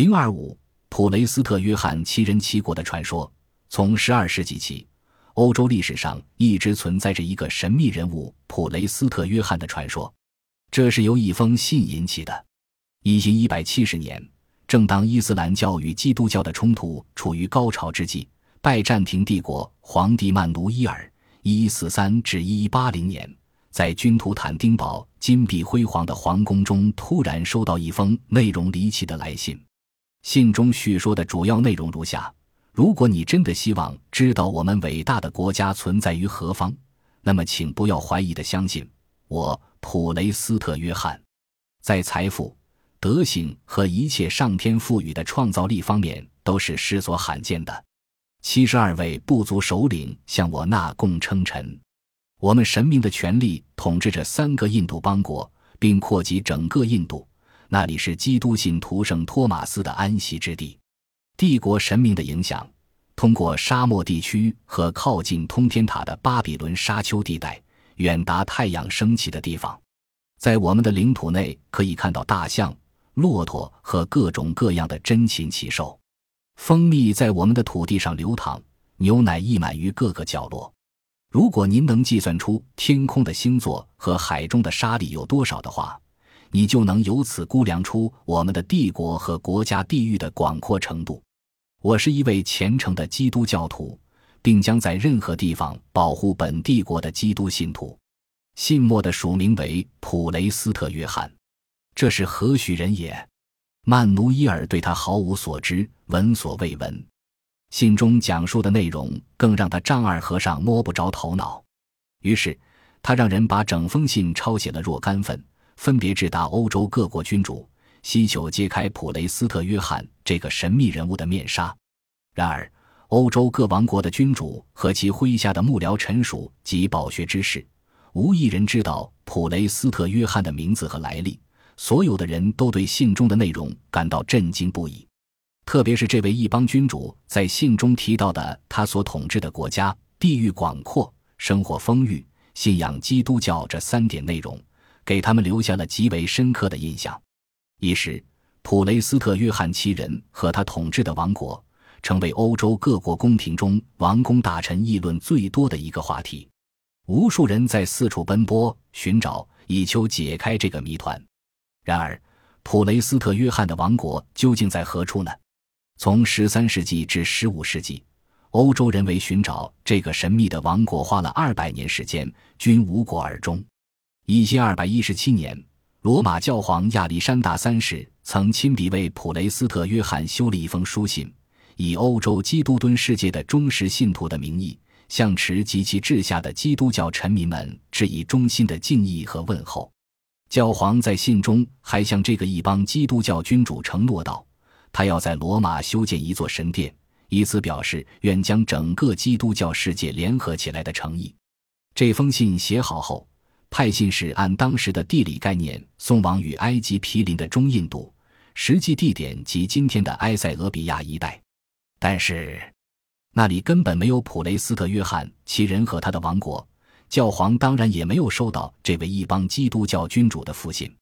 零二五普雷斯特约翰七人七国的传说。从十二世纪起，欧洲历史上一直存在着一个神秘人物普雷斯特约翰的传说。这是由一封信引起的。一零一百七十年，正当伊斯兰教与基督教的冲突处于高潮之际，拜占庭帝国皇帝曼努伊尔（一一四三至一一八零年）在君图坦丁堡金碧辉煌的皇宫中，突然收到一封内容离奇的来信。信中叙说的主要内容如下：如果你真的希望知道我们伟大的国家存在于何方，那么请不要怀疑的相信我，普雷斯特约翰，在财富。德行和一切上天赋予的创造力方面都是世所罕见的。七十二位部族首领向我纳贡称臣。我们神明的权力统治着三个印度邦国，并扩及整个印度。那里是基督信徒圣托马斯的安息之地。帝国神明的影响通过沙漠地区和靠近通天塔的巴比伦沙丘地带，远达太阳升起的地方。在我们的领土内，可以看到大象。骆驼和各种各样的珍禽奇兽，蜂蜜在我们的土地上流淌，牛奶溢满于各个角落。如果您能计算出天空的星座和海中的沙粒有多少的话，你就能由此估量出我们的帝国和国家地域的广阔程度。我是一位虔诚的基督教徒，并将在任何地方保护本帝国的基督信徒。信末的署名为普雷斯特约翰。这是何许人也？曼努伊尔对他毫无所知，闻所未闻。信中讲述的内容更让他丈二和尚摸不着头脑。于是，他让人把整封信抄写了若干份，分别致达欧洲各国君主，希求揭开普雷斯特约翰这个神秘人物的面纱。然而，欧洲各王国的君主和其麾下的幕僚臣属及饱学之士，无一人知道普雷斯特约翰的名字和来历。所有的人都对信中的内容感到震惊不已，特别是这位异邦君主在信中提到的他所统治的国家地域广阔、生活丰裕、信仰基督教这三点内容，给他们留下了极为深刻的印象。一时，普雷斯特约翰七人和他统治的王国，成为欧洲各国宫廷中王公大臣议论最多的一个话题。无数人在四处奔波寻找，以求解开这个谜团。然而，普雷斯特约翰的王国究竟在何处呢？从十三世纪至十五世纪，欧洲人为寻找这个神秘的王国花了二百年时间，均无果而终。一千二百一十七年，罗马教皇亚历山大三世曾亲笔为普雷斯特约翰修了一封书信，以欧洲基督敦世界的忠实信徒的名义，向持及其治下的基督教臣民们致以衷心的敬意和问候。教皇在信中还向这个一帮基督教君主承诺道：“他要在罗马修建一座神殿，以此表示愿将整个基督教世界联合起来的诚意。”这封信写好后，派信使按当时的地理概念送往与埃及毗邻的中印度，实际地点及今天的埃塞俄比亚一带。但是，那里根本没有普雷斯特约翰其人和他的王国。教皇当然也没有收到这位一帮基督教君主的复信。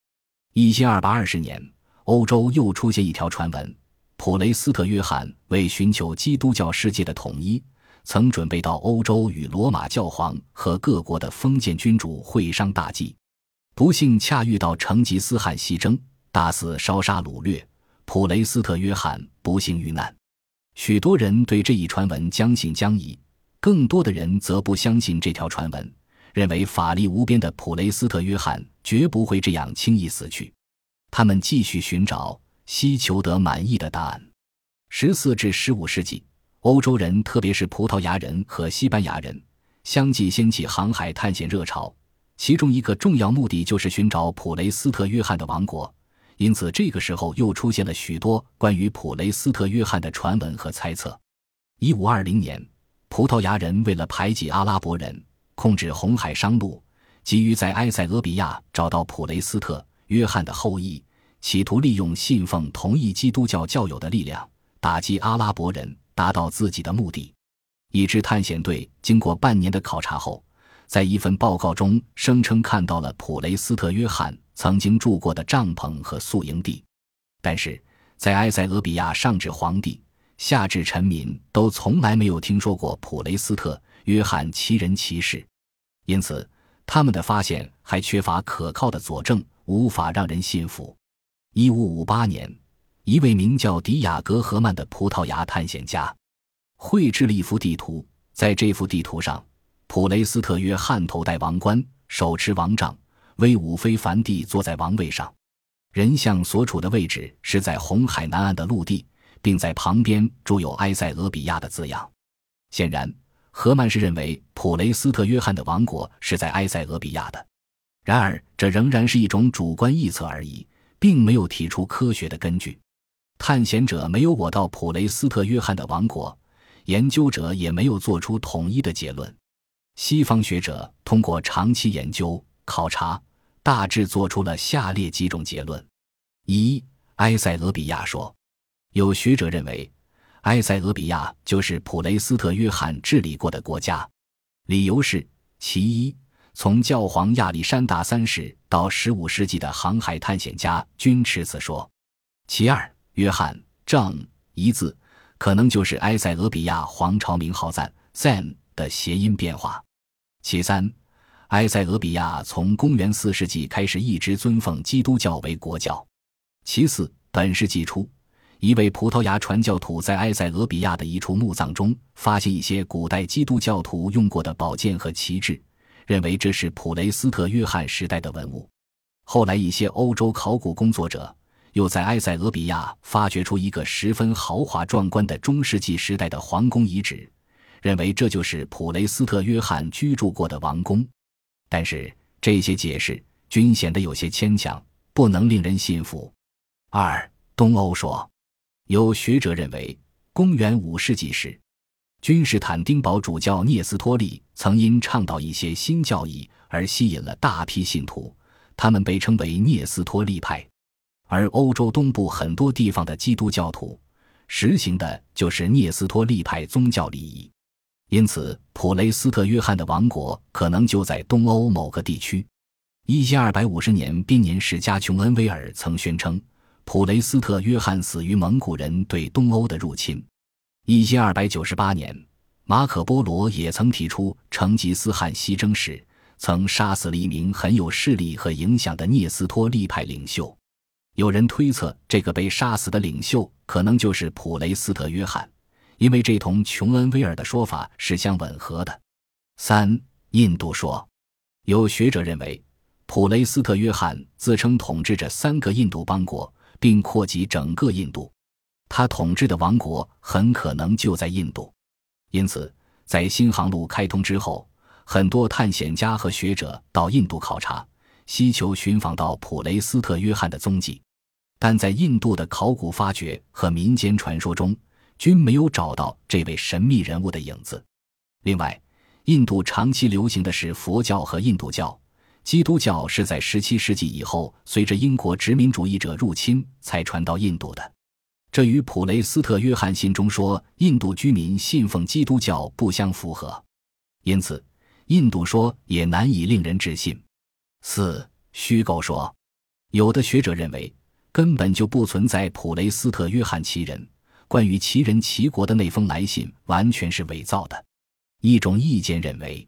一千二百二十年，欧洲又出现一条传闻：普雷斯特约翰为寻求基督教世界的统一，曾准备到欧洲与罗马教皇和各国的封建君主会商大计。不幸恰遇到成吉思汗西征，大肆烧杀掳掠，普雷斯特约翰不幸遇难。许多人对这一传闻将信将疑，更多的人则不相信这条传闻。认为法力无边的普雷斯特约翰绝不会这样轻易死去。他们继续寻找，希求得满意的答案。十四至十五世纪，欧洲人，特别是葡萄牙人和西班牙人，相继掀起航海探险热潮。其中一个重要目的就是寻找普雷斯特约翰的王国。因此，这个时候又出现了许多关于普雷斯特约翰的传闻和猜测。一五二零年，葡萄牙人为了排挤阿拉伯人。控制红海商路，急于在埃塞俄比亚找到普雷斯特约翰的后裔，企图利用信奉同一基督教教友的力量打击阿拉伯人，达到自己的目的。一支探险队经过半年的考察后，在一份报告中声称看到了普雷斯特约翰曾经住过的帐篷和宿营地，但是在埃塞俄比亚上至皇帝，下至臣民，都从来没有听说过普雷斯特·约翰奇人奇事，因此他们的发现还缺乏可靠的佐证，无法让人信服。一五五八年，一位名叫迪亚格·赫曼的葡萄牙探险家绘制了一幅地图，在这幅地图上，普雷斯特·约翰头戴王冠，手持王杖，威武非凡地坐在王位上。人像所处的位置是在红海南岸的陆地，并在旁边注有埃塞俄比亚的字样。显然，荷曼是认为普雷斯特约翰的王国是在埃塞俄比亚的。然而，这仍然是一种主观臆测而已，并没有提出科学的根据。探险者没有我到普雷斯特约翰的王国，研究者也没有做出统一的结论。西方学者通过长期研究考察。大致做出了下列几种结论：一、埃塞俄比亚说，有学者认为，埃塞俄比亚就是普雷斯特约翰治理过的国家。理由是：其一，从教皇亚历山大三世到十五世纪的航海探险家均持此说；其二，约翰正一字可能就是埃塞俄比亚皇朝名号赞赞的谐音变化；其三。埃塞俄比亚从公元四世纪开始一直尊奉基督教为国教。其次，本世纪初，一位葡萄牙传教徒在埃塞俄比亚的一处墓葬中发现一些古代基督教徒用过的宝剑和旗帜，认为这是普雷斯特约翰时代的文物。后来，一些欧洲考古工作者又在埃塞俄比亚发掘出一个十分豪华壮观的中世纪时代的皇宫遗址，认为这就是普雷斯特约翰居住过的王宫。但是这些解释均显得有些牵强，不能令人信服。二东欧说，有学者认为，公元五世纪时，君士坦丁堡主教聂斯托利曾因倡导一些新教义而吸引了大批信徒，他们被称为聂斯托利派。而欧洲东部很多地方的基督教徒实行的就是聂斯托利派宗教礼仪。因此，普雷斯特约翰的王国可能就在东欧某个地区。一千二百五十年，编年史家琼恩威尔曾宣称，普雷斯特约翰死于蒙古人对东欧的入侵。一千二百九十八年，马可波罗也曾提出，成吉思汗西征时曾杀死了一名很有势力和影响的聂斯托利派领袖。有人推测，这个被杀死的领袖可能就是普雷斯特约翰。因为这同琼恩威尔的说法是相吻合的。三、印度说，有学者认为，普雷斯特约翰自称统治着三个印度邦国，并扩及整个印度，他统治的王国很可能就在印度。因此，在新航路开通之后，很多探险家和学者到印度考察，希求寻访到普雷斯特约翰的踪迹，但在印度的考古发掘和民间传说中。均没有找到这位神秘人物的影子。另外，印度长期流行的是佛教和印度教，基督教是在17世纪以后，随着英国殖民主义者入侵才传到印度的。这与普雷斯特约翰信中说印度居民信奉基督教不相符合，因此，印度说也难以令人置信。四虚构说，有的学者认为根本就不存在普雷斯特约翰其人。关于奇人齐国的那封来信完全是伪造的。一种意见认为，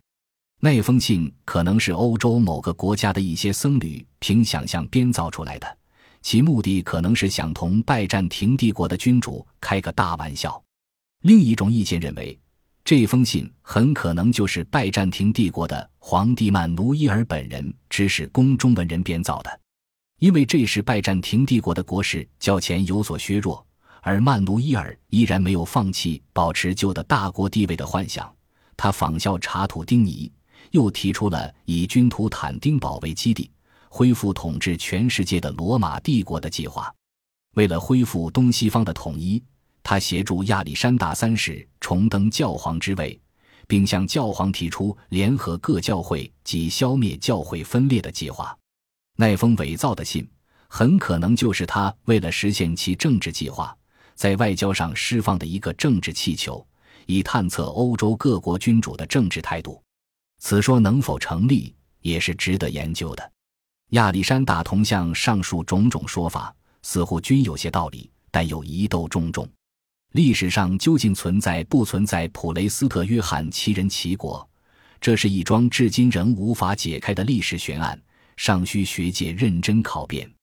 那封信可能是欧洲某个国家的一些僧侣凭想象编造出来的，其目的可能是想同拜占庭帝国的君主开个大玩笑。另一种意见认为，这封信很可能就是拜占庭帝国的皇帝曼努伊尔本人指使宫中文人编造的，因为这时拜占庭帝国的国势较前有所削弱。而曼努伊尔依然没有放弃保持旧的大国地位的幻想，他仿效查土丁尼，又提出了以君图坦丁堡为基地，恢复统治全世界的罗马帝国的计划。为了恢复东西方的统一，他协助亚历山大三世重登教皇之位，并向教皇提出联合各教会及消灭教会分裂的计划。那封伪造的信很可能就是他为了实现其政治计划。在外交上释放的一个政治气球，以探测欧洲各国君主的政治态度。此说能否成立，也是值得研究的。亚历山大铜像上述种种说法似乎均有些道理，但又疑窦重重。历史上究竟存在不存在普雷斯特约翰奇人奇国？这是一桩至今仍无法解开的历史悬案，尚需学界认真考辨。